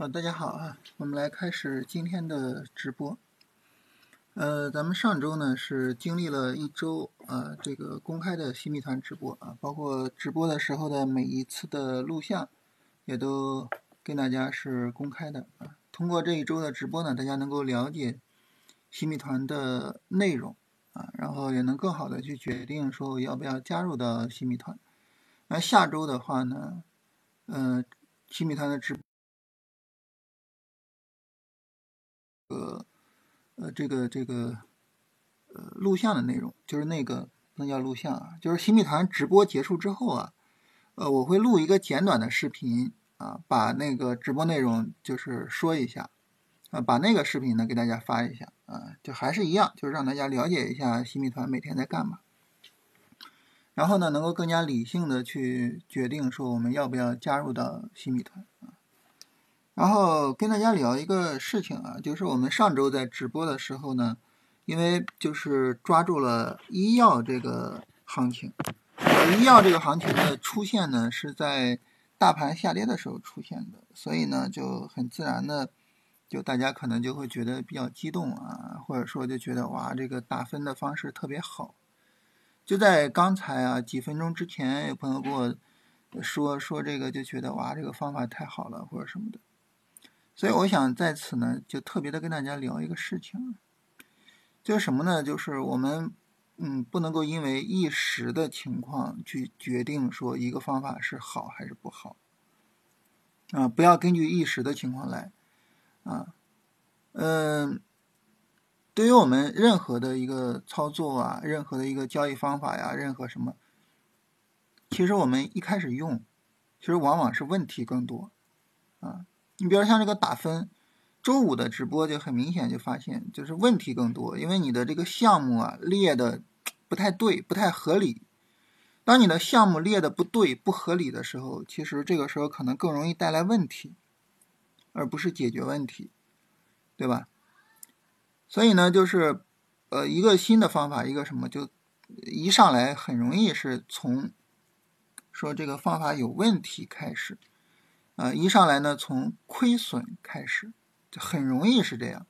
好，大家好啊，我们来开始今天的直播。呃，咱们上周呢是经历了一周啊，这个公开的新密团直播啊，包括直播的时候的每一次的录像，也都跟大家是公开的啊。通过这一周的直播呢，大家能够了解新密团的内容啊，然后也能更好的去决定说要不要加入到新密团。那下周的话呢，呃，新密团的直呃，这个这个，呃，录像的内容就是那个那叫录像啊，就是新密团直播结束之后啊，呃，我会录一个简短的视频啊，把那个直播内容就是说一下，啊，把那个视频呢给大家发一下啊，就还是一样，就是让大家了解一下新密团每天在干嘛，然后呢，能够更加理性的去决定说我们要不要加入到新密团啊。然后跟大家聊一个事情啊，就是我们上周在直播的时候呢，因为就是抓住了医药这个行情，医药这个行情的出现呢是在大盘下跌的时候出现的，所以呢就很自然的，就大家可能就会觉得比较激动啊，或者说就觉得哇这个打分的方式特别好。就在刚才啊几分钟之前，有朋友跟我说说这个，就觉得哇这个方法太好了或者什么的。所以我想在此呢，就特别的跟大家聊一个事情，就是什么呢？就是我们嗯，不能够因为一时的情况去决定说一个方法是好还是不好啊，不要根据一时的情况来啊。嗯，对于我们任何的一个操作啊，任何的一个交易方法呀，任何什么，其实我们一开始用，其实往往是问题更多啊。你比如像这个打分，周五的直播就很明显就发现，就是问题更多，因为你的这个项目啊列的不太对，不太合理。当你的项目列的不对、不合理的时候，其实这个时候可能更容易带来问题，而不是解决问题，对吧？所以呢，就是呃一个新的方法，一个什么，就一上来很容易是从说这个方法有问题开始。啊，一上来呢，从亏损开始，就很容易是这样。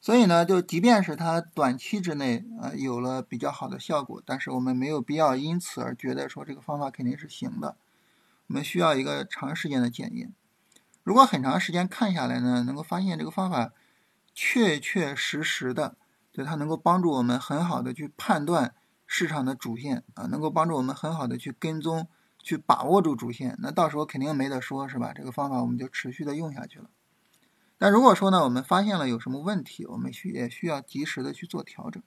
所以呢，就即便是它短期之内啊有了比较好的效果，但是我们没有必要因此而觉得说这个方法肯定是行的。我们需要一个长时间的检验。如果很长时间看下来呢，能够发现这个方法确确实实的，就它能够帮助我们很好的去判断市场的主线啊，能够帮助我们很好的去跟踪。去把握住主线，那到时候肯定没得说，是吧？这个方法我们就持续的用下去了。但如果说呢，我们发现了有什么问题，我们需也需要及时的去做调整。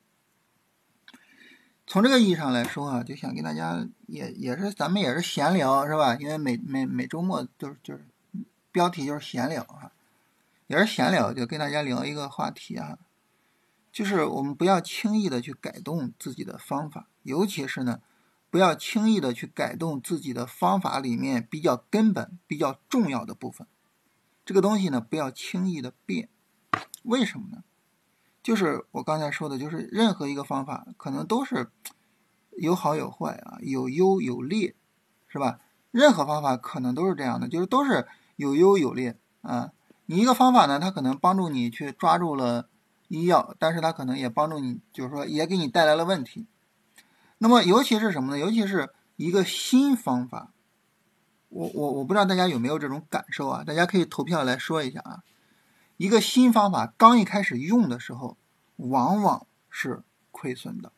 从这个意义上来说啊，就想跟大家也也是咱们也是闲聊，是吧？因为每每每周末都是就是标题就是闲聊啊，也是闲聊，就跟大家聊一个话题啊，就是我们不要轻易的去改动自己的方法，尤其是呢。不要轻易的去改动自己的方法里面比较根本、比较重要的部分。这个东西呢，不要轻易的变。为什么呢？就是我刚才说的，就是任何一个方法可能都是有好有坏啊，有优有劣，是吧？任何方法可能都是这样的，就是都是有优有劣啊。你一个方法呢，它可能帮助你去抓住了医药，但是它可能也帮助你，就是说也给你带来了问题。那么，尤其是什么呢？尤其是一个新方法，我我我不知道大家有没有这种感受啊？大家可以投票来说一下啊。一个新方法刚一开始用的时候，往往是亏损的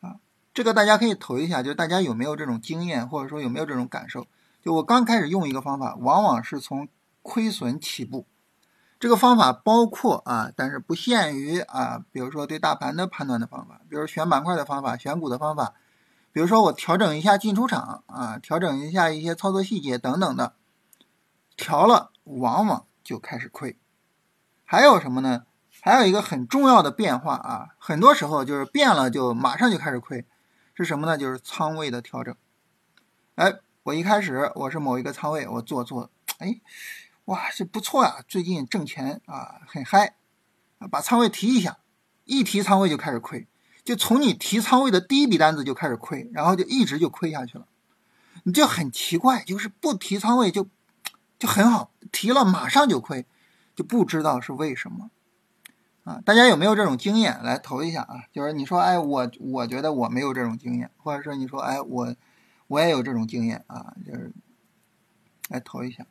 啊。这个大家可以投一下，就大家有没有这种经验，或者说有没有这种感受？就我刚开始用一个方法，往往是从亏损起步。这个方法包括啊，但是不限于啊，比如说对大盘的判断的方法，比如选板块的方法、选股的方法，比如说我调整一下进出场啊，调整一下一些操作细节等等的，调了往往就开始亏。还有什么呢？还有一个很重要的变化啊，很多时候就是变了就马上就开始亏，是什么呢？就是仓位的调整。哎，我一开始我是某一个仓位，我做做，哎。哇，这不错呀！最近挣钱啊，很嗨，把仓位提一下，一提仓位就开始亏，就从你提仓位的第一笔单子就开始亏，然后就一直就亏下去了。你就很奇怪，就是不提仓位就就很好，提了马上就亏，就不知道是为什么啊？大家有没有这种经验？来投一下啊！就是你说，哎，我我觉得我没有这种经验，或者说你说，哎，我我也有这种经验啊，就是来投一下。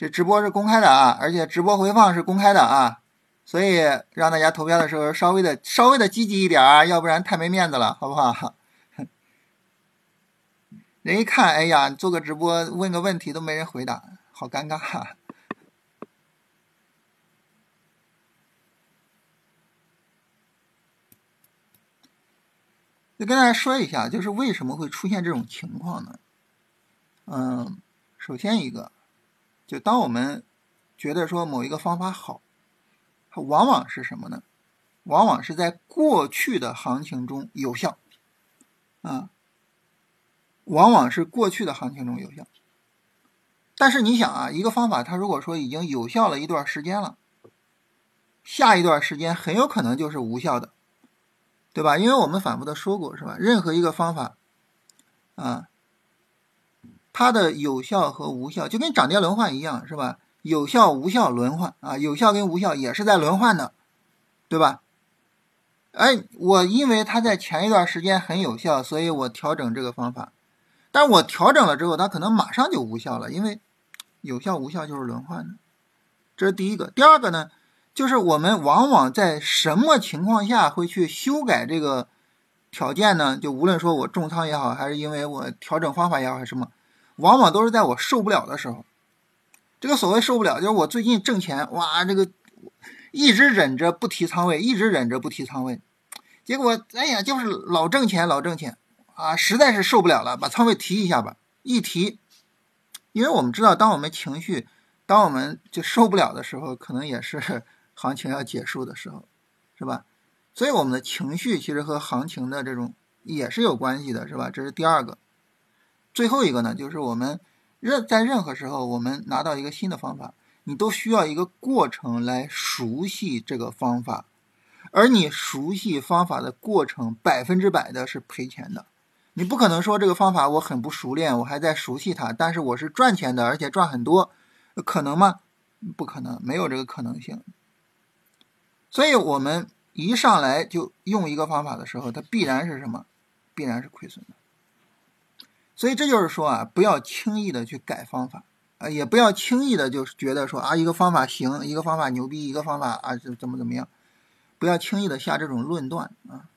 这直播是公开的啊，而且直播回放是公开的啊，所以让大家投票的时候稍微的稍微的积极一点啊，要不然太没面子了，好不好？人一看，哎呀，做个直播问个问题都没人回答，好尴尬。啊就跟大家说一下，就是为什么会出现这种情况呢？嗯，首先一个。就当我们觉得说某一个方法好，它往往是什么呢？往往是在过去的行情中有效，啊，往往是过去的行情中有效。但是你想啊，一个方法它如果说已经有效了一段时间了，下一段时间很有可能就是无效的，对吧？因为我们反复的说过，是吧？任何一个方法，啊。它的有效和无效就跟涨跌轮换一样，是吧？有效、无效轮换啊，有效跟无效也是在轮换的，对吧？哎，我因为它在前一段时间很有效，所以我调整这个方法，但我调整了之后，它可能马上就无效了，因为有效无效就是轮换的，这是第一个。第二个呢，就是我们往往在什么情况下会去修改这个条件呢？就无论说我重仓也好，还是因为我调整方法也好，还是什么？往往都是在我受不了的时候，这个所谓受不了，就是我最近挣钱，哇，这个一直忍着不提仓位，一直忍着不提仓位，结果哎呀，就是老挣钱，老挣钱啊，实在是受不了了，把仓位提一下吧，一提，因为我们知道，当我们情绪，当我们就受不了的时候，可能也是 行情要结束的时候，是吧？所以我们的情绪其实和行情的这种也是有关系的，是吧？这是第二个。最后一个呢，就是我们任在任何时候，我们拿到一个新的方法，你都需要一个过程来熟悉这个方法，而你熟悉方法的过程，百分之百的是赔钱的。你不可能说这个方法我很不熟练，我还在熟悉它，但是我是赚钱的，而且赚很多，可能吗？不可能，没有这个可能性。所以，我们一上来就用一个方法的时候，它必然是什么？必然是亏损的。所以这就是说啊，不要轻易的去改方法啊，也不要轻易的就是觉得说啊，一个方法行，一个方法牛逼，一个方法啊怎么怎么样，不要轻易的下这种论断啊。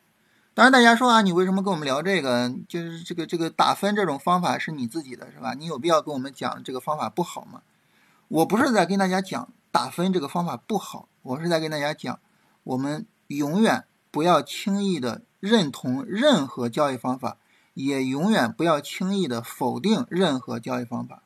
当然，大家说啊，你为什么跟我们聊这个？就是这个这个打分这种方法是你自己的，是吧？你有必要跟我们讲这个方法不好吗？我不是在跟大家讲打分这个方法不好，我是在跟大家讲，我们永远不要轻易的认同任何交易方法。也永远不要轻易的否定任何交易方法，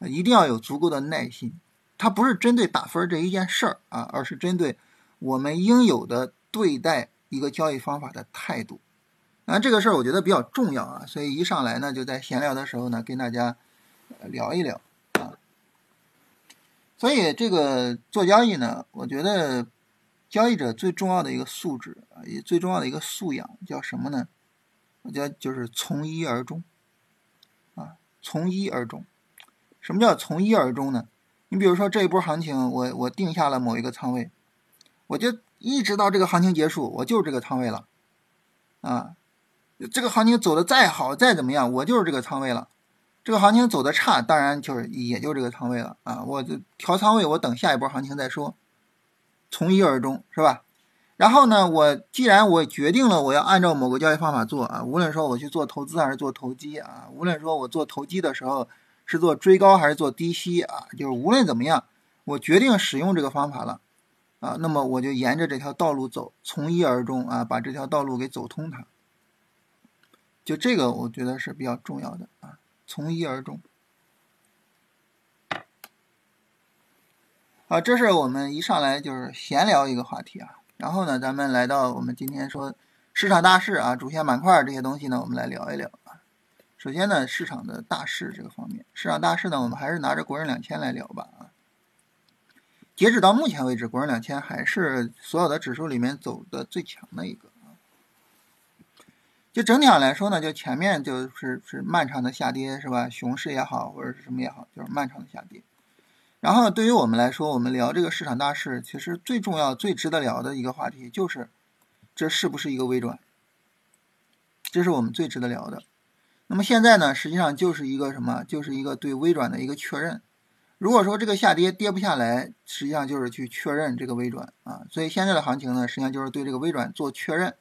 一定要有足够的耐心。它不是针对打分这一件事儿啊，而是针对我们应有的对待一个交易方法的态度。那这个事儿我觉得比较重要啊，所以一上来呢，就在闲聊的时候呢，跟大家聊一聊啊。所以这个做交易呢，我觉得交易者最重要的一个素质啊，也最重要的一个素养叫什么呢？我觉得就是从一而终，啊，从一而终。什么叫从一而终呢？你比如说这一波行情，我我定下了某一个仓位，我就一直到这个行情结束，我就是这个仓位了，啊，这个行情走的再好再怎么样，我就是这个仓位了。这个行情走的差，当然就是也就这个仓位了啊。我就调仓位，我等下一波行情再说。从一而终，是吧？然后呢，我既然我决定了我要按照某个交易方法做啊，无论说我去做投资还是做投机啊，无论说我做投机的时候是做追高还是做低吸啊，就是无论怎么样，我决定使用这个方法了啊，那么我就沿着这条道路走，从一而终啊，把这条道路给走通它。就这个我觉得是比较重要的啊，从一而终。啊，这是我们一上来就是闲聊一个话题啊。然后呢，咱们来到我们今天说市场大势啊，主线板块这些东西呢，我们来聊一聊啊。首先呢，市场的大势这个方面，市场大势呢，我们还是拿着国证两千来聊吧啊。截止到目前为止，国证两千还是所有的指数里面走的最强的一个啊。就整体上来说呢，就前面就是是漫长的下跌，是吧？熊市也好，或者是什么也好，就是漫长的下跌。然后对于我们来说，我们聊这个市场大势，其实最重要、最值得聊的一个话题就是，这是不是一个微转？这是我们最值得聊的。那么现在呢，实际上就是一个什么？就是一个对微转的一个确认。如果说这个下跌跌不下来，实际上就是去确认这个微转啊。所以现在的行情呢，实际上就是对这个微转做确认。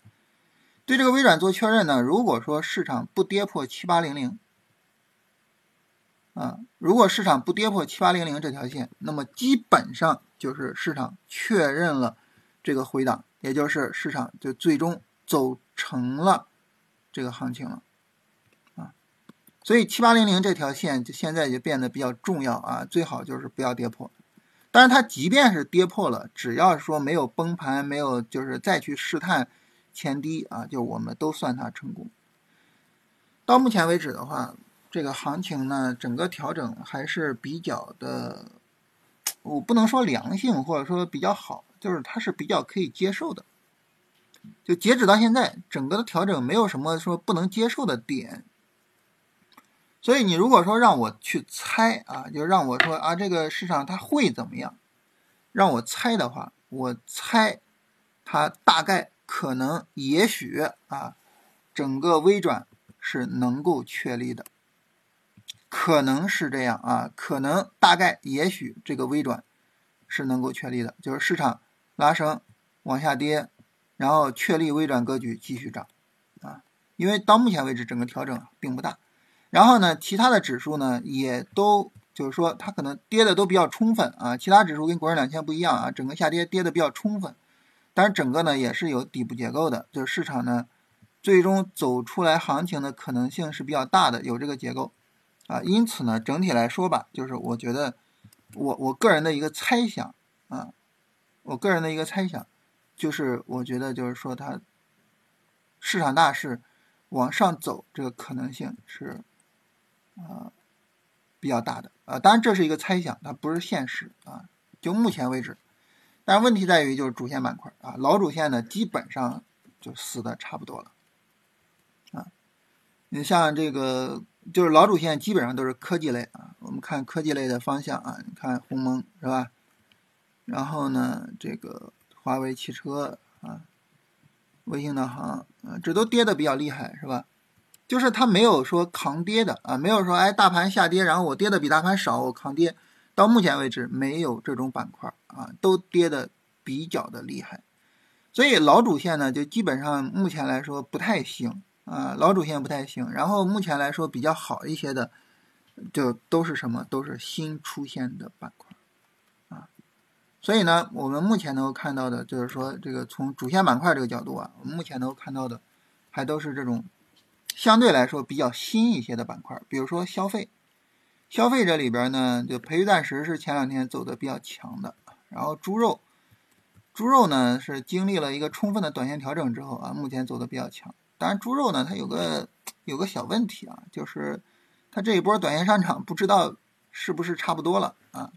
对这个微转做确认呢，如果说市场不跌破七八零零，啊，如果市场不跌破七八零零这条线，那么基本上就是市场确认了这个回档，也就是市场就最终走成了这个行情了，啊，所以七八零零这条线就现在就变得比较重要啊，最好就是不要跌破。但是它即便是跌破了，只要说没有崩盘，没有就是再去试探。前低啊，就我们都算它成功。到目前为止的话，这个行情呢，整个调整还是比较的，我不能说良性，或者说比较好，就是它是比较可以接受的。就截止到现在，整个的调整没有什么说不能接受的点。所以你如果说让我去猜啊，就让我说啊，这个市场它会怎么样？让我猜的话，我猜它大概。可能也许啊，整个微转是能够确立的，可能是这样啊，可能大概也许这个微转是能够确立的，就是市场拉升往下跌，然后确立微转格局继续涨啊，因为到目前为止整个调整并不大，然后呢，其他的指数呢也都就是说它可能跌的都比较充分啊，其他指数跟国证两千不一样啊，整个下跌跌的比较充分。但是整个呢也是有底部结构的，就是市场呢最终走出来行情的可能性是比较大的，有这个结构啊，因此呢整体来说吧，就是我觉得我我个人的一个猜想啊，我个人的一个猜想就是我觉得就是说它市场大势往上走这个可能性是啊比较大的啊，当然这是一个猜想，它不是现实啊，就目前为止。但问题在于，就是主线板块啊，老主线呢基本上就死的差不多了，啊，你像这个就是老主线基本上都是科技类啊，我们看科技类的方向啊，你看鸿蒙是吧？然后呢，这个华为汽车啊，微星导航啊，这都跌的比较厉害是吧？就是它没有说扛跌的啊，没有说哎大盘下跌，然后我跌的比大盘少，我扛跌。到目前为止，没有这种板块啊，都跌的比较的厉害，所以老主线呢，就基本上目前来说不太行啊，老主线不太行。然后目前来说比较好一些的，就都是什么？都是新出现的板块啊。所以呢，我们目前能够看到的，就是说这个从主线板块这个角度啊，我们目前能够看到的，还都是这种相对来说比较新一些的板块，比如说消费。消费这里边呢，就培育钻石是前两天走的比较强的，然后猪肉，猪肉呢是经历了一个充分的短线调整之后啊，目前走的比较强。当然，猪肉呢它有个有个小问题啊，就是它这一波短线上涨不知道是不是差不多了啊。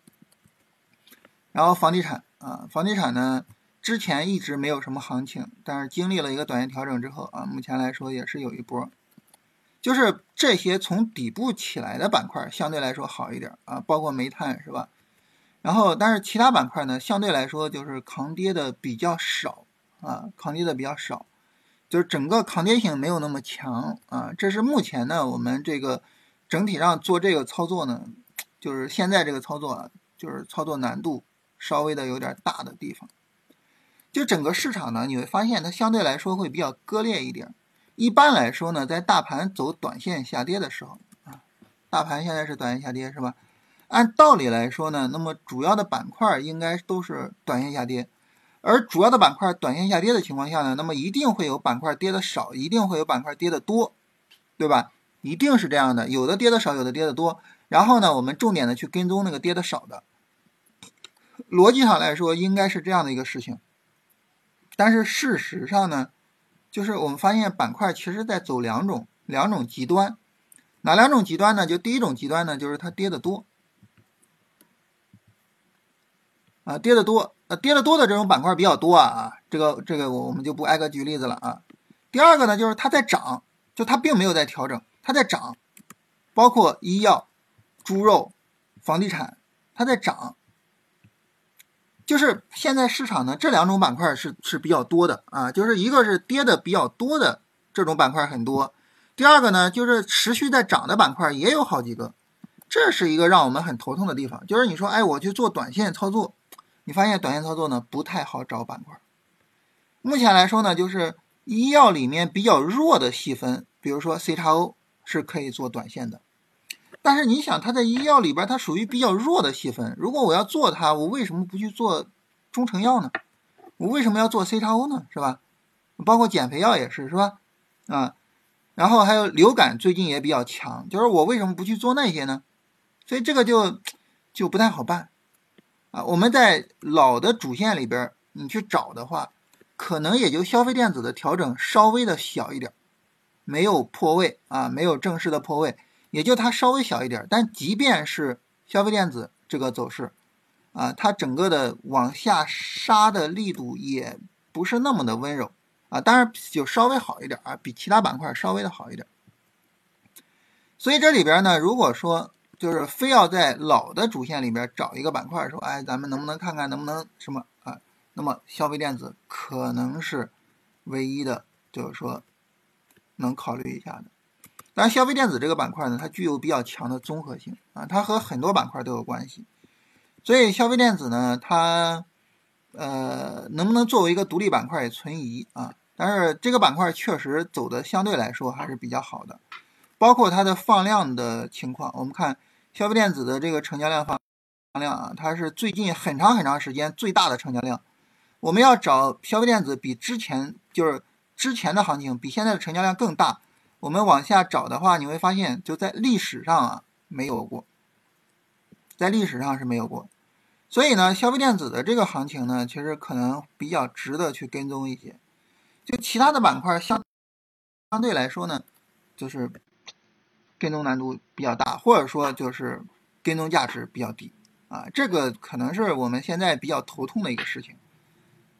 然后房地产啊，房地产呢之前一直没有什么行情，但是经历了一个短线调整之后啊，目前来说也是有一波。就是这些从底部起来的板块相对来说好一点啊，包括煤炭是吧？然后但是其他板块呢，相对来说就是抗跌的比较少啊，抗跌的比较少，就是整个抗跌性没有那么强啊。这是目前呢我们这个整体上做这个操作呢，就是现在这个操作啊，就是操作难度稍微的有点大的地方。就整个市场呢，你会发现它相对来说会比较割裂一点。一般来说呢，在大盘走短线下跌的时候啊，大盘现在是短线下跌是吧？按道理来说呢，那么主要的板块应该都是短线下跌，而主要的板块短线下跌的情况下呢，那么一定会有板块跌的少，一定会有板块跌的多，对吧？一定是这样的，有的跌的少，有的跌的多。然后呢，我们重点的去跟踪那个跌的少的，逻辑上来说应该是这样的一个事情。但是事实上呢？就是我们发现板块其实在走两种两种极端，哪两种极端呢？就第一种极端呢，就是它跌的多，啊，跌的多，呃，跌的多的这种板块比较多啊啊，这个这个我我们就不挨个举例子了啊。第二个呢，就是它在涨，就它并没有在调整，它在涨，包括医药、猪肉、房地产，它在涨。就是现在市场呢，这两种板块是是比较多的啊，就是一个是跌的比较多的这种板块很多，第二个呢，就是持续在涨的板块也有好几个。这是一个让我们很头痛的地方，就是你说，哎，我去做短线操作，你发现短线操作呢不太好找板块。目前来说呢，就是医药里面比较弱的细分，比如说 C 叉 O 是可以做短线的。但是你想，它在医药里边，它属于比较弱的细分。如果我要做它，我为什么不去做中成药呢？我为什么要做 C 叉 O 呢？是吧？包括减肥药也是，是吧？啊，然后还有流感最近也比较强，就是我为什么不去做那些呢？所以这个就就不太好办啊！我们在老的主线里边，你去找的话，可能也就消费电子的调整稍微的小一点，没有破位啊，没有正式的破位，也就它稍微小一点。但即便是消费电子这个走势啊，它整个的往下杀的力度也不是那么的温柔啊，当然就稍微好一点啊，比其他板块稍微的好一点。所以这里边呢，如果说就是非要在老的主线里边找一个板块，说，哎，咱们能不能看看能不能什么啊？那么消费电子可能是唯一的，就是说能考虑一下的。当然，消费电子这个板块呢，它具有比较强的综合性啊，它和很多板块都有关系。所以消费电子呢，它呃能不能作为一个独立板块也存疑啊。但是这个板块确实走的相对来说还是比较好的，包括它的放量的情况，我们看。消费电子的这个成交量放量啊，它是最近很长很长时间最大的成交量。我们要找消费电子比之前就是之前的行情比现在的成交量更大，我们往下找的话，你会发现就在历史上啊没有过，在历史上是没有过。所以呢，消费电子的这个行情呢，其实可能比较值得去跟踪一些。就其他的板块相相对来说呢，就是。跟踪难度比较大，或者说就是跟踪价值比较低啊，这个可能是我们现在比较头痛的一个事情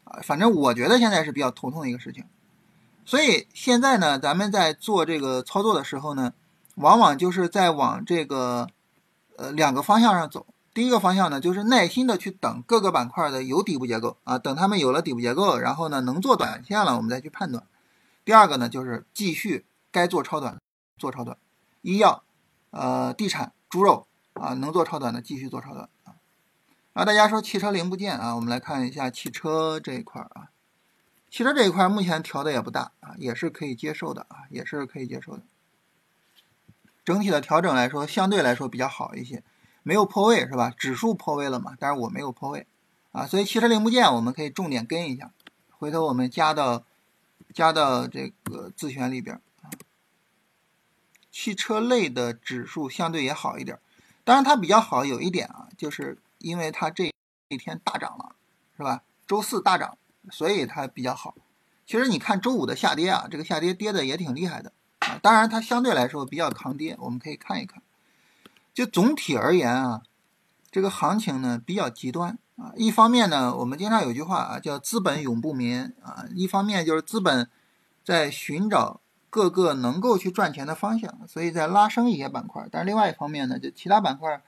啊。反正我觉得现在是比较头痛的一个事情。所以现在呢，咱们在做这个操作的时候呢，往往就是在往这个呃两个方向上走。第一个方向呢，就是耐心的去等各个板块的有底部结构啊，等他们有了底部结构，然后呢能做短线了，我们再去判断。第二个呢，就是继续该做超短做超短。医药、呃，地产、猪肉啊，能做超短的继续做超短啊。然后大家说汽车零部件啊，我们来看一下汽车这一块啊。汽车这一块目前调的也不大啊，也是可以接受的啊，也是可以接受的。整体的调整来说，相对来说比较好一些，没有破位是吧？指数破位了嘛，但是我没有破位啊，所以汽车零部件我们可以重点跟一下，回头我们加到加到这个自选里边。汽车类的指数相对也好一点，当然它比较好有一点啊，就是因为它这一天大涨了，是吧？周四大涨，所以它比较好。其实你看周五的下跌啊，这个下跌跌的也挺厉害的啊。当然它相对来说比较抗跌，我们可以看一看。就总体而言啊，这个行情呢比较极端啊。一方面呢，我们经常有句话啊，叫资本永不眠啊。一方面就是资本在寻找。各个能够去赚钱的方向，所以在拉升一些板块。但是另外一方面呢，就其他板块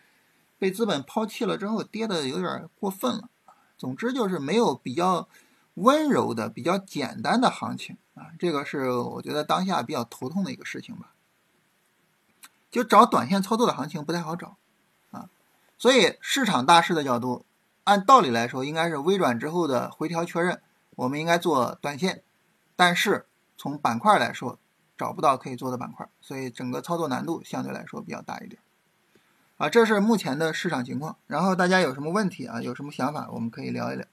被资本抛弃了之后，跌的有点过分了。总之就是没有比较温柔的、比较简单的行情啊。这个是我觉得当下比较头痛的一个事情吧。就找短线操作的行情不太好找啊。所以市场大势的角度，按道理来说应该是微转之后的回调确认，我们应该做短线。但是从板块来说，找不到可以做的板块，所以整个操作难度相对来说比较大一点。啊，这是目前的市场情况。然后大家有什么问题啊？有什么想法，我们可以聊一聊。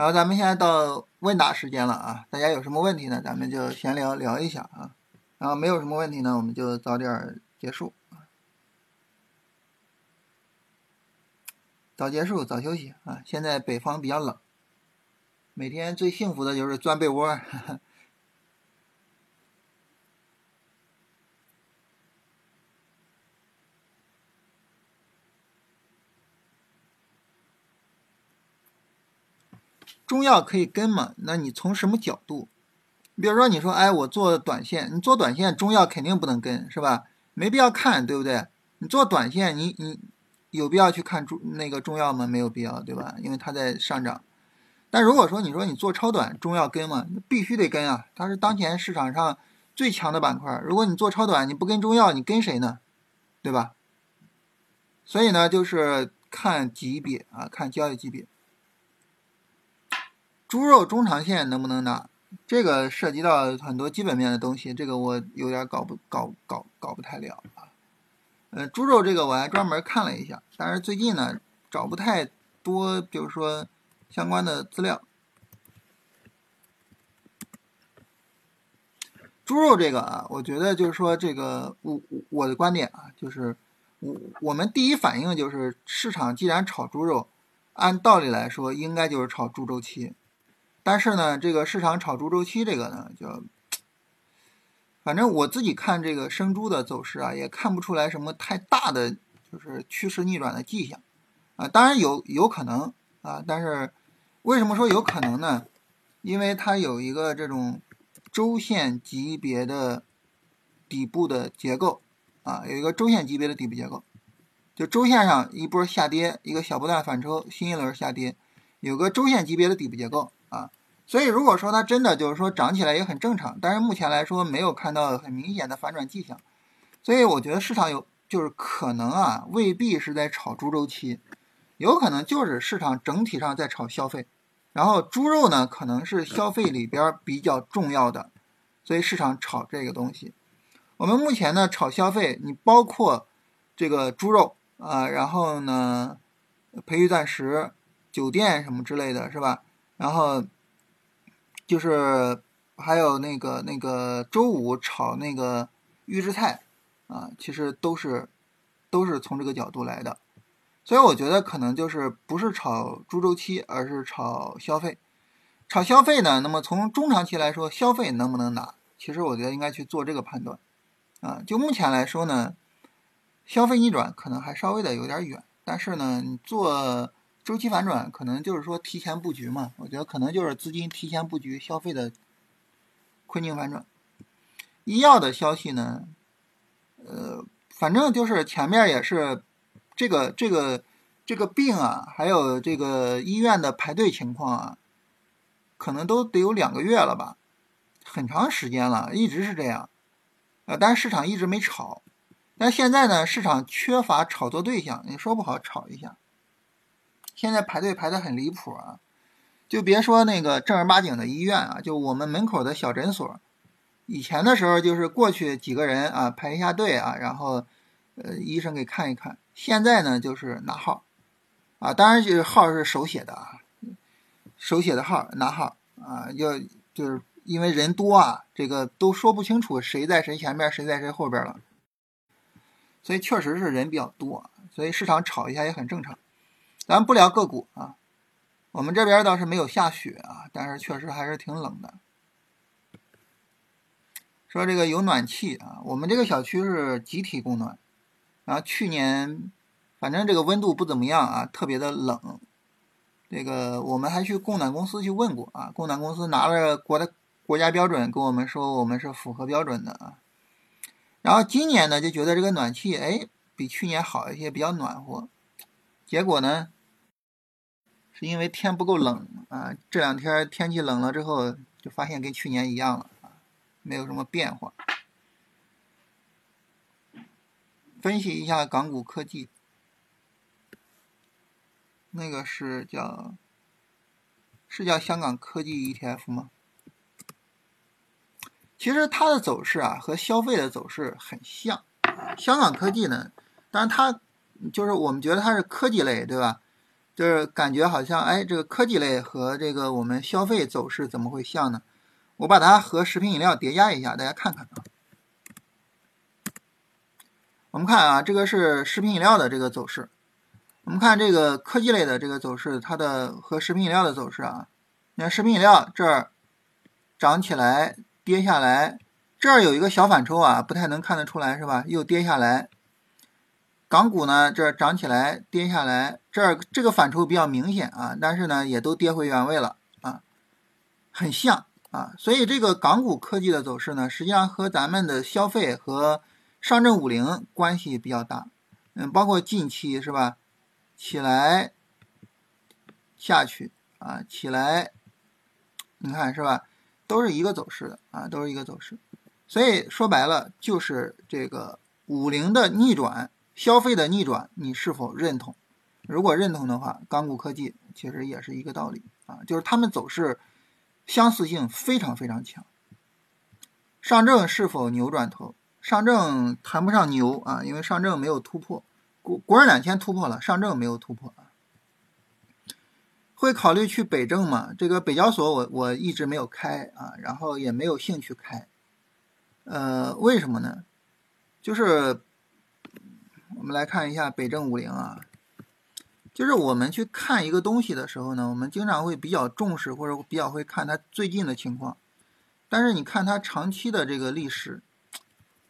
然后咱们现在到问答时间了啊，大家有什么问题呢？咱们就闲聊聊一下啊。然后没有什么问题呢，我们就早点结束。早结束，早休息啊！现在北方比较冷，每天最幸福的就是钻被窝。中药可以跟吗？那你从什么角度？比如说，你说，哎，我做短线，你做短线，中药肯定不能跟，是吧？没必要看，对不对？你做短线，你你。有必要去看中那个中药吗？没有必要，对吧？因为它在上涨。但如果说你说你做超短，中药跟吗？那必须得跟啊！它是当前市场上最强的板块。如果你做超短，你不跟中药，你跟谁呢？对吧？所以呢，就是看级别啊，看交易级别。猪肉中长线能不能拿？这个涉及到很多基本面的东西，这个我有点搞不搞搞搞不太了啊。呃，猪肉这个我还专门看了一下，但是最近呢找不太多，比如说相关的资料。猪肉这个啊，我觉得就是说这个我我的观点啊，就是我我们第一反应就是市场既然炒猪肉，按道理来说应该就是炒猪周期，但是呢，这个市场炒猪周期这个呢，就。反正我自己看这个生猪的走势啊，也看不出来什么太大的就是趋势逆转的迹象，啊，当然有有可能啊，但是为什么说有可能呢？因为它有一个这种周线级别的底部的结构啊，有一个周线级别的底部结构，就周线上一波下跌，一个小波段反抽，新一轮下跌，有个周线级别的底部结构啊。所以，如果说它真的就是说涨起来也很正常，但是目前来说没有看到很明显的反转迹象，所以我觉得市场有就是可能啊，未必是在炒猪周期，有可能就是市场整体上在炒消费，然后猪肉呢可能是消费里边比较重要的，所以市场炒这个东西。我们目前呢炒消费，你包括这个猪肉啊，然后呢培育钻石、酒店什么之类的是吧？然后。就是还有那个那个周五炒那个预制菜啊，其实都是都是从这个角度来的，所以我觉得可能就是不是炒猪周期，而是炒消费。炒消费呢，那么从中长期来说，消费能不能拿？其实我觉得应该去做这个判断啊。就目前来说呢，消费逆转可能还稍微的有点远，但是呢，你做。周期反转可能就是说提前布局嘛，我觉得可能就是资金提前布局消费的困境反转。医药的消息呢，呃，反正就是前面也是这个这个这个病啊，还有这个医院的排队情况啊，可能都得有两个月了吧，很长时间了，一直是这样。呃，但是市场一直没炒，但现在呢，市场缺乏炒作对象，你说不好炒一下。现在排队排的很离谱啊，就别说那个正儿八经的医院啊，就我们门口的小诊所，以前的时候就是过去几个人啊排一下队啊，然后呃医生给看一看。现在呢就是拿号啊，当然就是号是手写的啊，手写的号拿号啊，要就是因为人多啊，这个都说不清楚谁在谁前面，谁在谁后边了，所以确实是人比较多，所以市场炒一下也很正常。咱不聊个股啊，我们这边倒是没有下雪啊，但是确实还是挺冷的。说这个有暖气啊，我们这个小区是集体供暖，然后去年反正这个温度不怎么样啊，特别的冷。这个我们还去供暖公司去问过啊，供暖公司拿了国的国家标准跟我们说我们是符合标准的啊。然后今年呢就觉得这个暖气哎比去年好一些，比较暖和。结果呢？是因为天不够冷啊，这两天天气冷了之后，就发现跟去年一样了啊，没有什么变化。分析一下港股科技，那个是叫是叫香港科技 ETF 吗？其实它的走势啊和消费的走势很像。香港科技呢，但是它就是我们觉得它是科技类，对吧？就是感觉好像，哎，这个科技类和这个我们消费走势怎么会像呢？我把它和食品饮料叠加一下，大家看看啊。我们看啊，这个是食品饮料的这个走势，我们看这个科技类的这个走势，它的和食品饮料的走势啊，你看食品饮料这儿涨起来，跌下来，这儿有一个小反抽啊，不太能看得出来是吧？又跌下来。港股呢，这涨起来，跌下来，这儿这个反抽比较明显啊，但是呢，也都跌回原位了啊，很像啊，所以这个港股科技的走势呢，实际上和咱们的消费和上证五零关系比较大，嗯，包括近期是吧，起来下去啊，起来，你看是吧，都是一个走势的啊，都是一个走势，所以说白了就是这个五零的逆转。消费的逆转，你是否认同？如果认同的话，港股科技其实也是一个道理啊，就是他们走势相似性非常非常强。上证是否扭转头？上证谈不上牛啊，因为上证没有突破，国国证两千突破了，上证没有突破。会考虑去北证吗？这个北交所我我一直没有开啊，然后也没有兴趣开。呃，为什么呢？就是。我们来看一下北证五零啊，就是我们去看一个东西的时候呢，我们经常会比较重视或者比较会看它最近的情况，但是你看它长期的这个历史，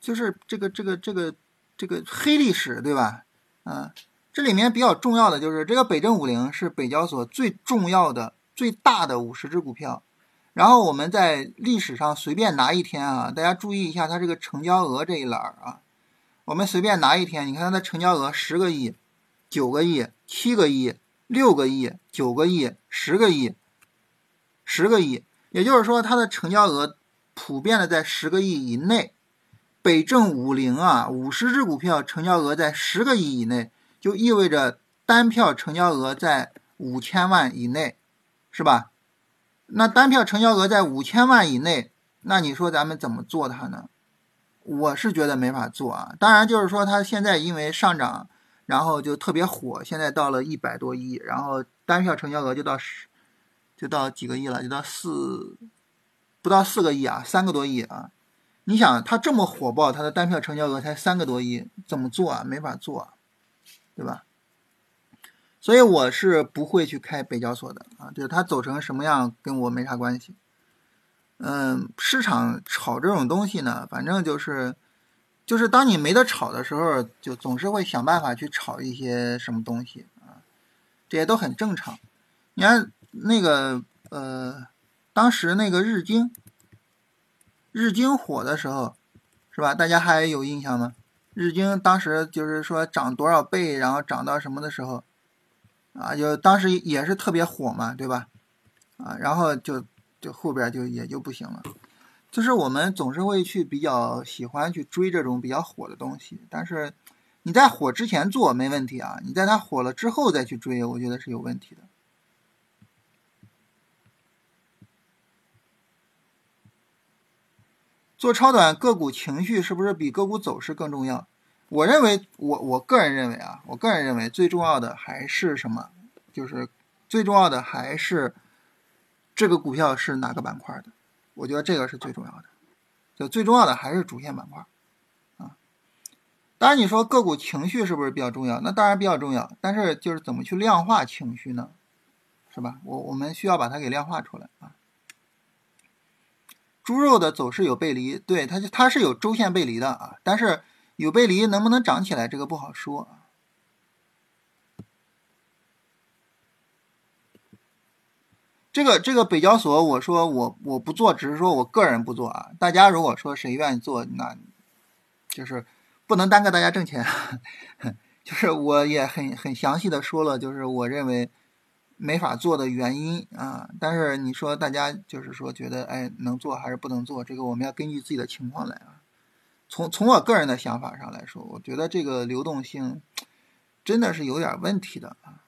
就是这个这个这个这个黑历史，对吧？啊，这里面比较重要的就是这个北证五零是北交所最重要的最大的五十只股票，然后我们在历史上随便拿一天啊，大家注意一下它这个成交额这一栏啊。我们随便拿一天，你看它的成交额十个亿、九个亿、七个亿、六个亿、九个亿、十个亿、十个亿，也就是说它的成交额普遍的在十个亿以内。北证五零啊，五十只股票成交额在十个亿以内，就意味着单票成交额在五千万以内，是吧？那单票成交额在五千万以内，那你说咱们怎么做它呢？我是觉得没法做啊，当然就是说它现在因为上涨，然后就特别火，现在到了一百多亿，然后单票成交额就到十，就到几个亿了，就到四，不到四个亿啊，三个多亿啊。你想它这么火爆，它的单票成交额才三个多亿，怎么做啊？没法做，对吧？所以我是不会去开北交所的啊，就是它走成什么样跟我没啥关系。嗯，市场炒这种东西呢，反正就是，就是当你没得炒的时候，就总是会想办法去炒一些什么东西啊，这些都很正常。你看那个呃，当时那个日经，日经火的时候，是吧？大家还有印象吗？日经当时就是说涨多少倍，然后涨到什么的时候，啊，就当时也是特别火嘛，对吧？啊，然后就。就后边就也就不行了，就是我们总是会去比较喜欢去追这种比较火的东西，但是你在火之前做没问题啊，你在它火了之后再去追，我觉得是有问题的。做超短个股情绪是不是比个股走势更重要？我认为，我我个人认为啊，我个人认为最重要的还是什么？就是最重要的还是。这个股票是哪个板块的？我觉得这个是最重要的，就最重要的还是主线板块啊。当然，你说个股情绪是不是比较重要？那当然比较重要，但是就是怎么去量化情绪呢？是吧？我我们需要把它给量化出来啊。猪肉的走势有背离，对它它是有周线背离的啊，但是有背离能不能涨起来，这个不好说啊。这个这个北交所，我说我我不做，只是说我个人不做啊。大家如果说谁愿意做，那就是不能耽搁大家挣钱。就是我也很很详细的说了，就是我认为没法做的原因啊。但是你说大家就是说觉得哎能做还是不能做，这个我们要根据自己的情况来啊。从从我个人的想法上来说，我觉得这个流动性真的是有点问题的啊。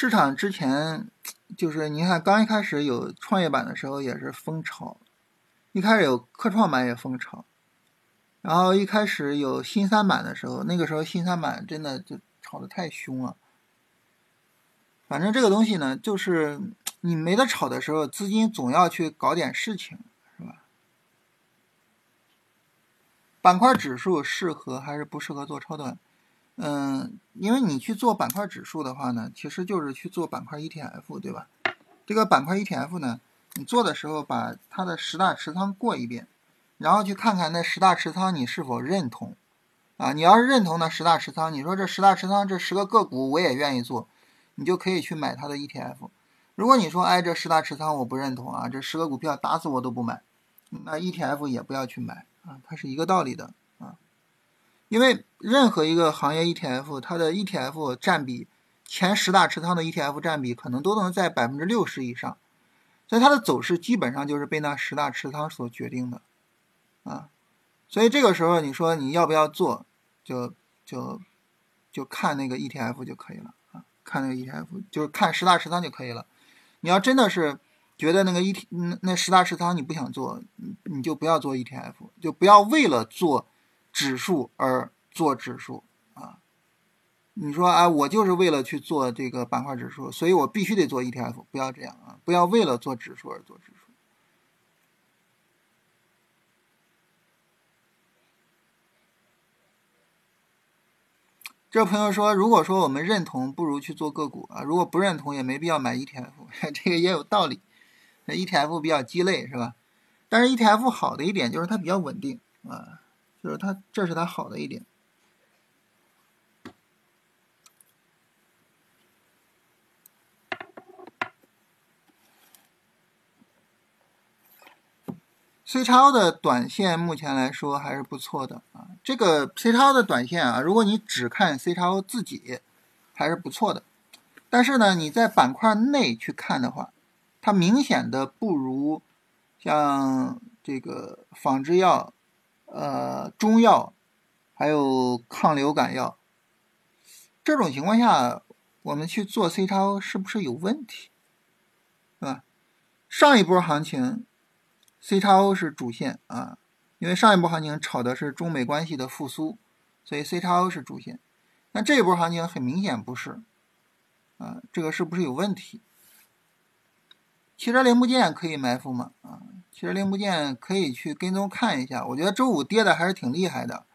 市场之前就是你看，刚一开始有创业板的时候也是风潮，一开始有科创板也风潮，然后一开始有新三板的时候，那个时候新三板真的就炒的太凶了。反正这个东西呢，就是你没得炒的时候，资金总要去搞点事情，是吧？板块指数适合还是不适合做超短？嗯，因为你去做板块指数的话呢，其实就是去做板块 ETF，对吧？这个板块 ETF 呢，你做的时候把它的十大持仓过一遍，然后去看看那十大持仓你是否认同啊？你要是认同那十大持仓，你说这十大持仓这十个个股我也愿意做，你就可以去买它的 ETF。如果你说哎这十大持仓我不认同啊，这十个股票打死我都不买，那 ETF 也不要去买啊，它是一个道理的啊。因为任何一个行业 ETF，它的 ETF 占比前十大持仓的 ETF 占比可能都能在百分之六十以上，所以它的走势基本上就是被那十大持仓所决定的，啊，所以这个时候你说你要不要做，就就就看那个 ETF 就可以了啊，看那个 ETF 就是看十大持仓就可以了。你要真的是觉得那个 ET 那那十大持仓你不想做，你就不要做 ETF，就不要为了做。指数而做指数啊？你说啊，我就是为了去做这个板块指数，所以我必须得做 ETF，不要这样啊！不要为了做指数而做指数。这朋友说，如果说我们认同，不如去做个股啊；如果不认同，也没必要买 ETF，这个也有道理。ETF 比较鸡肋是吧？但是 ETF 好的一点就是它比较稳定啊。就是它，这是它好的一点。C 超的短线目前来说还是不错的啊。这个 C 超的短线啊，如果你只看 C 超自己，还是不错的。但是呢，你在板块内去看的话，它明显的不如像这个仿制药。呃，中药还有抗流感药，这种情况下，我们去做 C 超是不是有问题？是吧？上一波行情，C 超是主线啊，因为上一波行情炒的是中美关系的复苏，所以 C 超是主线。那这一波行情很明显不是啊，这个是不是有问题？汽车零部件可以埋伏吗？啊？汽车零部件可以去跟踪看一下，我觉得周五跌的还是挺厉害的，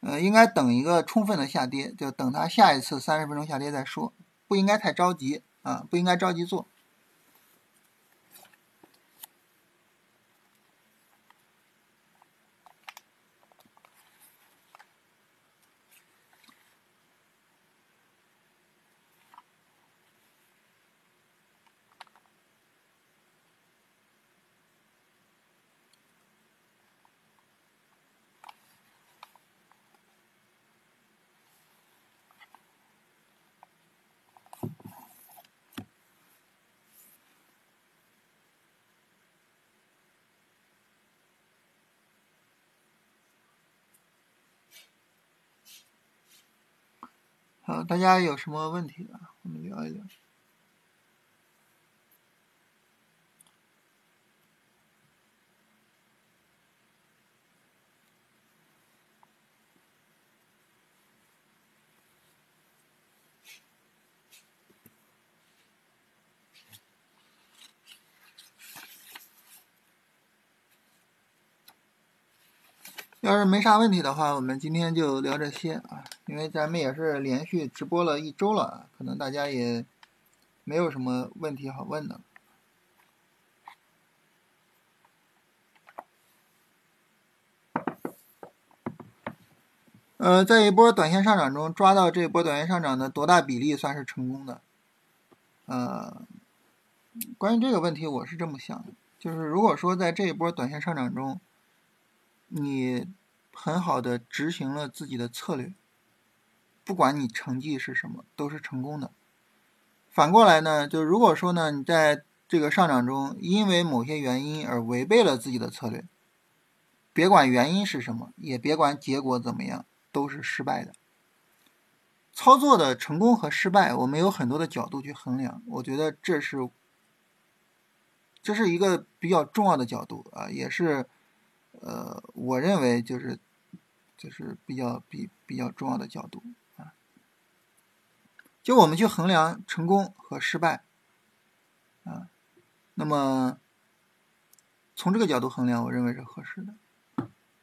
呃，应该等一个充分的下跌，就等它下一次三十分钟下跌再说，不应该太着急啊，不应该着急做。大家有什么问题啊？我们聊一聊。要是没啥问题的话，我们今天就聊这些啊，因为咱们也是连续直播了一周了，可能大家也没有什么问题好问的。呃，在一波短线上涨中抓到这波短线上涨的多大比例算是成功的？呃，关于这个问题，我是这么想的，就是如果说在这一波短线上涨中，你很好的执行了自己的策略，不管你成绩是什么，都是成功的。反过来呢，就如果说呢，你在这个上涨中因为某些原因而违背了自己的策略，别管原因是什么，也别管结果怎么样，都是失败的。操作的成功和失败，我们有很多的角度去衡量，我觉得这是这是一个比较重要的角度啊，也是。呃，我认为就是就是比较比比较重要的角度。就我们去衡量成功和失败，啊，那么从这个角度衡量，我认为是合适的。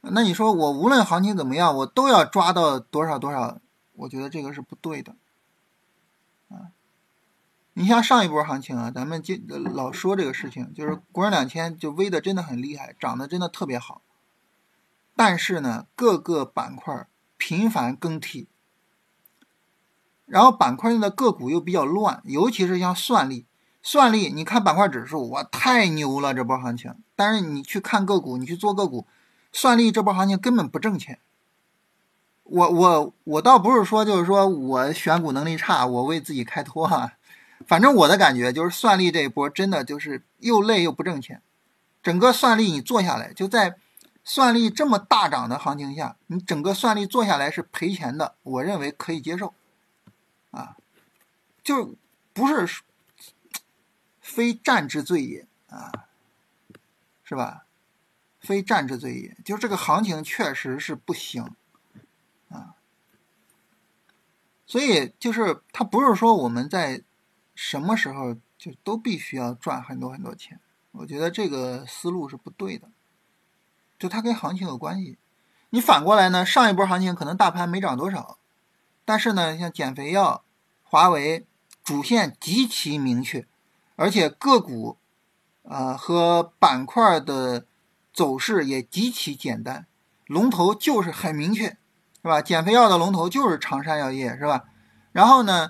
那你说我无论行情怎么样，我都要抓到多少多少？我觉得这个是不对的，啊，你像上一波行情啊，咱们就老说这个事情，就是国证两千就微的真的很厉害，涨得真的特别好，但是呢，各个板块频繁更替，然后板块内的个股又比较乱，尤其是像算力，算力，你看板块指数，哇，太牛了这波行情，但是你去看个股，你去做个股。算力这波行情根本不挣钱，我我我倒不是说就是说我选股能力差，我为自己开脱哈，反正我的感觉就是算力这一波真的就是又累又不挣钱，整个算力你做下来就在算力这么大涨的行情下，你整个算力做下来是赔钱的，我认为可以接受，就不是非战之罪也啊，是吧？非战之罪也，就这个行情确实是不行，啊，所以就是它不是说我们在什么时候就都必须要赚很多很多钱，我觉得这个思路是不对的，就它跟行情有关系。你反过来呢，上一波行情可能大盘没涨多少，但是呢，像减肥药、华为主线极其明确，而且个股啊和板块的。走势也极其简单，龙头就是很明确，是吧？减肥药的龙头就是长山药业，是吧？然后呢，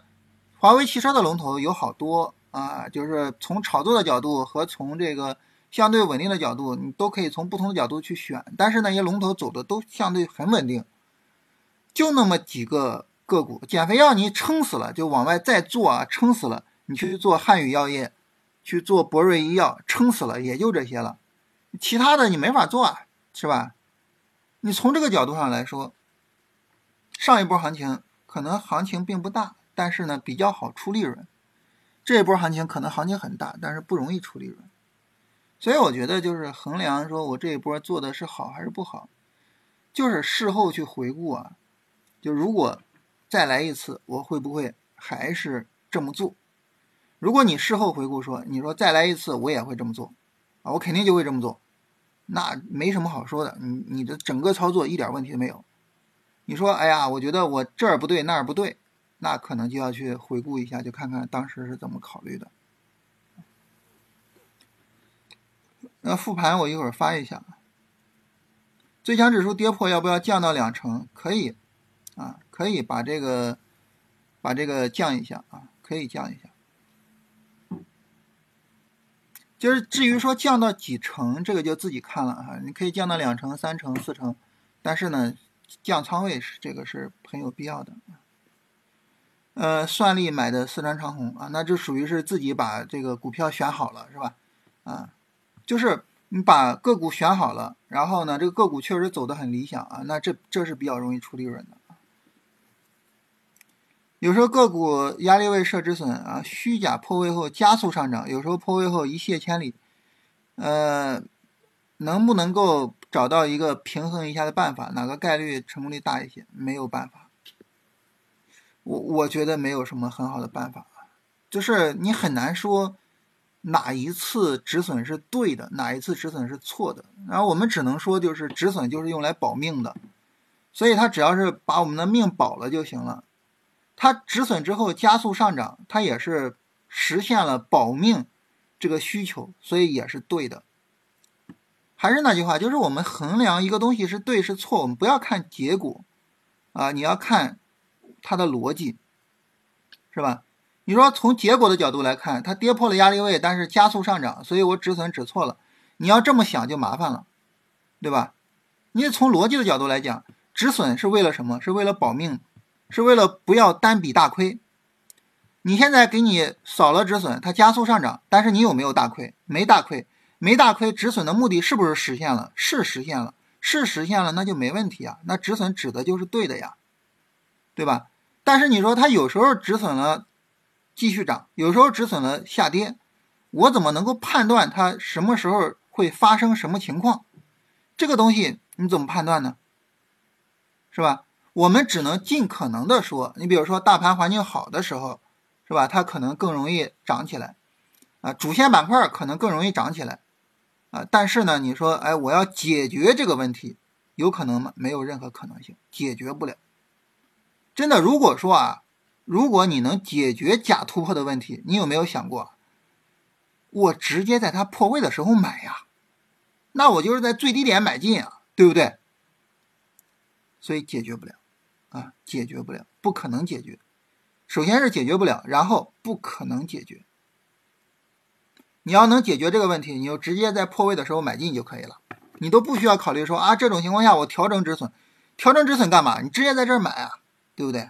华为汽车的龙头有好多啊，就是从炒作的角度和从这个相对稳定的角度，你都可以从不同的角度去选。但是那些龙头走的都相对很稳定，就那么几个个股，减肥药你撑死了就往外再做啊，撑死了你去做汉语药业，去做博瑞医药，撑死了也就这些了。其他的你没法做啊，是吧？你从这个角度上来说，上一波行情可能行情并不大，但是呢比较好出利润。这一波行情可能行情很大，但是不容易出利润。所以我觉得就是衡量说我这一波做的是好还是不好，就是事后去回顾啊。就如果再来一次，我会不会还是这么做？如果你事后回顾说，你说再来一次，我也会这么做。啊我肯定就会这么做，那没什么好说的。你你的整个操作一点问题都没有。你说，哎呀，我觉得我这儿不对那儿不对，那可能就要去回顾一下，就看看当时是怎么考虑的。那复盘我一会儿发一下。最强指数跌破要不要降到两成？可以，可以把这个把这个降一下啊，可以降一下。就是至于说降到几成，这个就自己看了哈。你可以降到两成、三成、四成，但是呢，降仓位是这个是很有必要的。呃，算力买的四川长虹啊，那就属于是自己把这个股票选好了是吧？啊，就是你把个股选好了，然后呢，这个个股确实走得很理想啊，那这这是比较容易出利润的。有时候个股压力位设止损啊，虚假破位后加速上涨，有时候破位后一泻千里，呃，能不能够找到一个平衡一下的办法？哪个概率成功率大一些？没有办法，我我觉得没有什么很好的办法，就是你很难说哪一次止损是对的，哪一次止损是错的。然后我们只能说，就是止损就是用来保命的，所以它只要是把我们的命保了就行了。它止损之后加速上涨，它也是实现了保命这个需求，所以也是对的。还是那句话，就是我们衡量一个东西是对是错，我们不要看结果啊，你要看它的逻辑，是吧？你说从结果的角度来看，它跌破了压力位，但是加速上涨，所以我止损止错了。你要这么想就麻烦了，对吧？你从逻辑的角度来讲，止损是为了什么？是为了保命。是为了不要单笔大亏。你现在给你扫了止损，它加速上涨，但是你有没有大亏？没大亏，没大亏，止损的目的是不是实现了？是实现了，是实现了，那就没问题啊。那止损指的就是对的呀，对吧？但是你说它有时候止损了继续涨，有时候止损了下跌，我怎么能够判断它什么时候会发生什么情况？这个东西你怎么判断呢？是吧？我们只能尽可能的说，你比如说大盘环境好的时候，是吧？它可能更容易涨起来，啊，主线板块可能更容易涨起来，啊，但是呢，你说，哎，我要解决这个问题，有可能吗？没有任何可能性，解决不了。真的，如果说啊，如果你能解决假突破的问题，你有没有想过，我直接在它破位的时候买呀？那我就是在最低点买进啊，对不对？所以解决不了。解决不了，不可能解决。首先是解决不了，然后不可能解决。你要能解决这个问题，你就直接在破位的时候买进就可以了，你都不需要考虑说啊，这种情况下我调整止损，调整止损干嘛？你直接在这儿买啊，对不对？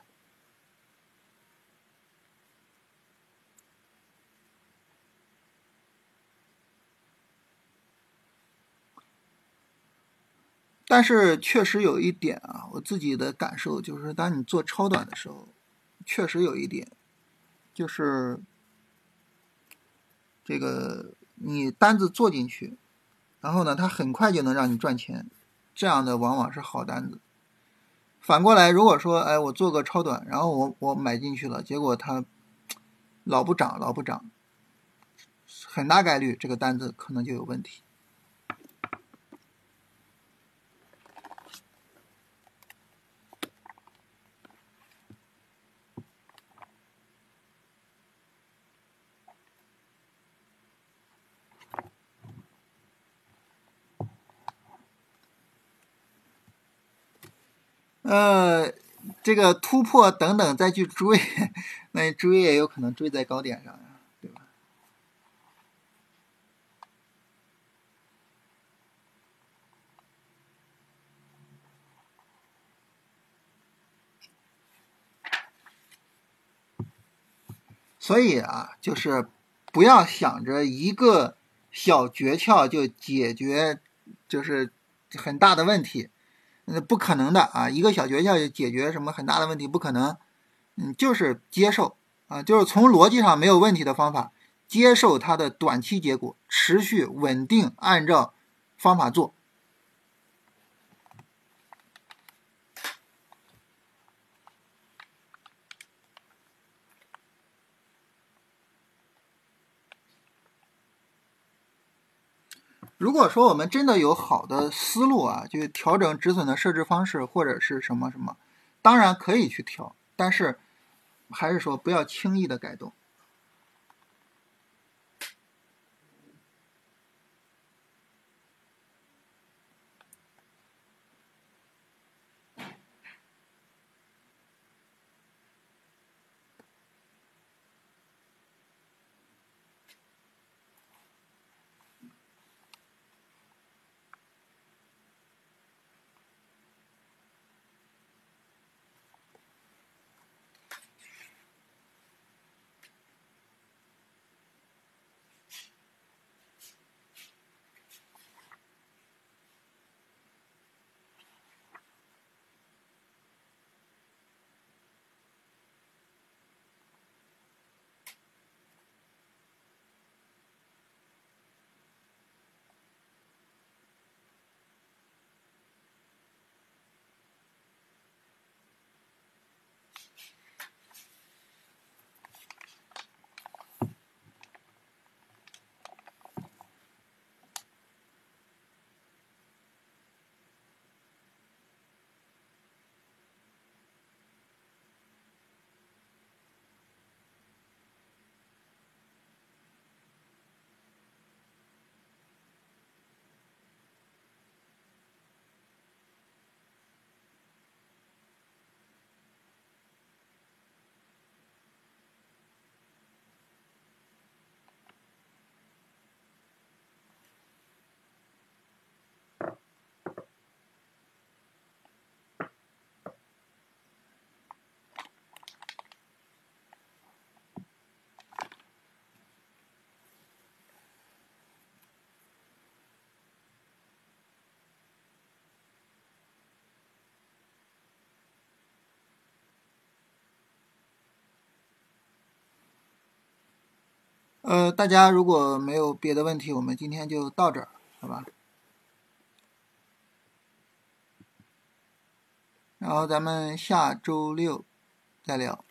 但是确实有一点啊，我自己的感受就是，当你做超短的时候，确实有一点，就是这个你单子做进去，然后呢，它很快就能让你赚钱，这样的往往是好单子。反过来，如果说，哎，我做个超短，然后我我买进去了，结果它老不涨，老不涨，很大概率这个单子可能就有问题。呃，这个突破等等再去追，那追也有可能追在高点上呀，对吧？所以啊，就是不要想着一个小诀窍就解决，就是很大的问题。那不可能的啊！一个小学校就解决什么很大的问题？不可能。嗯，就是接受啊，就是从逻辑上没有问题的方法，接受它的短期结果，持续稳定按照方法做。如果说我们真的有好的思路啊，就调整止损的设置方式或者是什么什么，当然可以去调，但是还是说不要轻易的改动。呃，大家如果没有别的问题，我们今天就到这儿，好吧？然后咱们下周六再聊。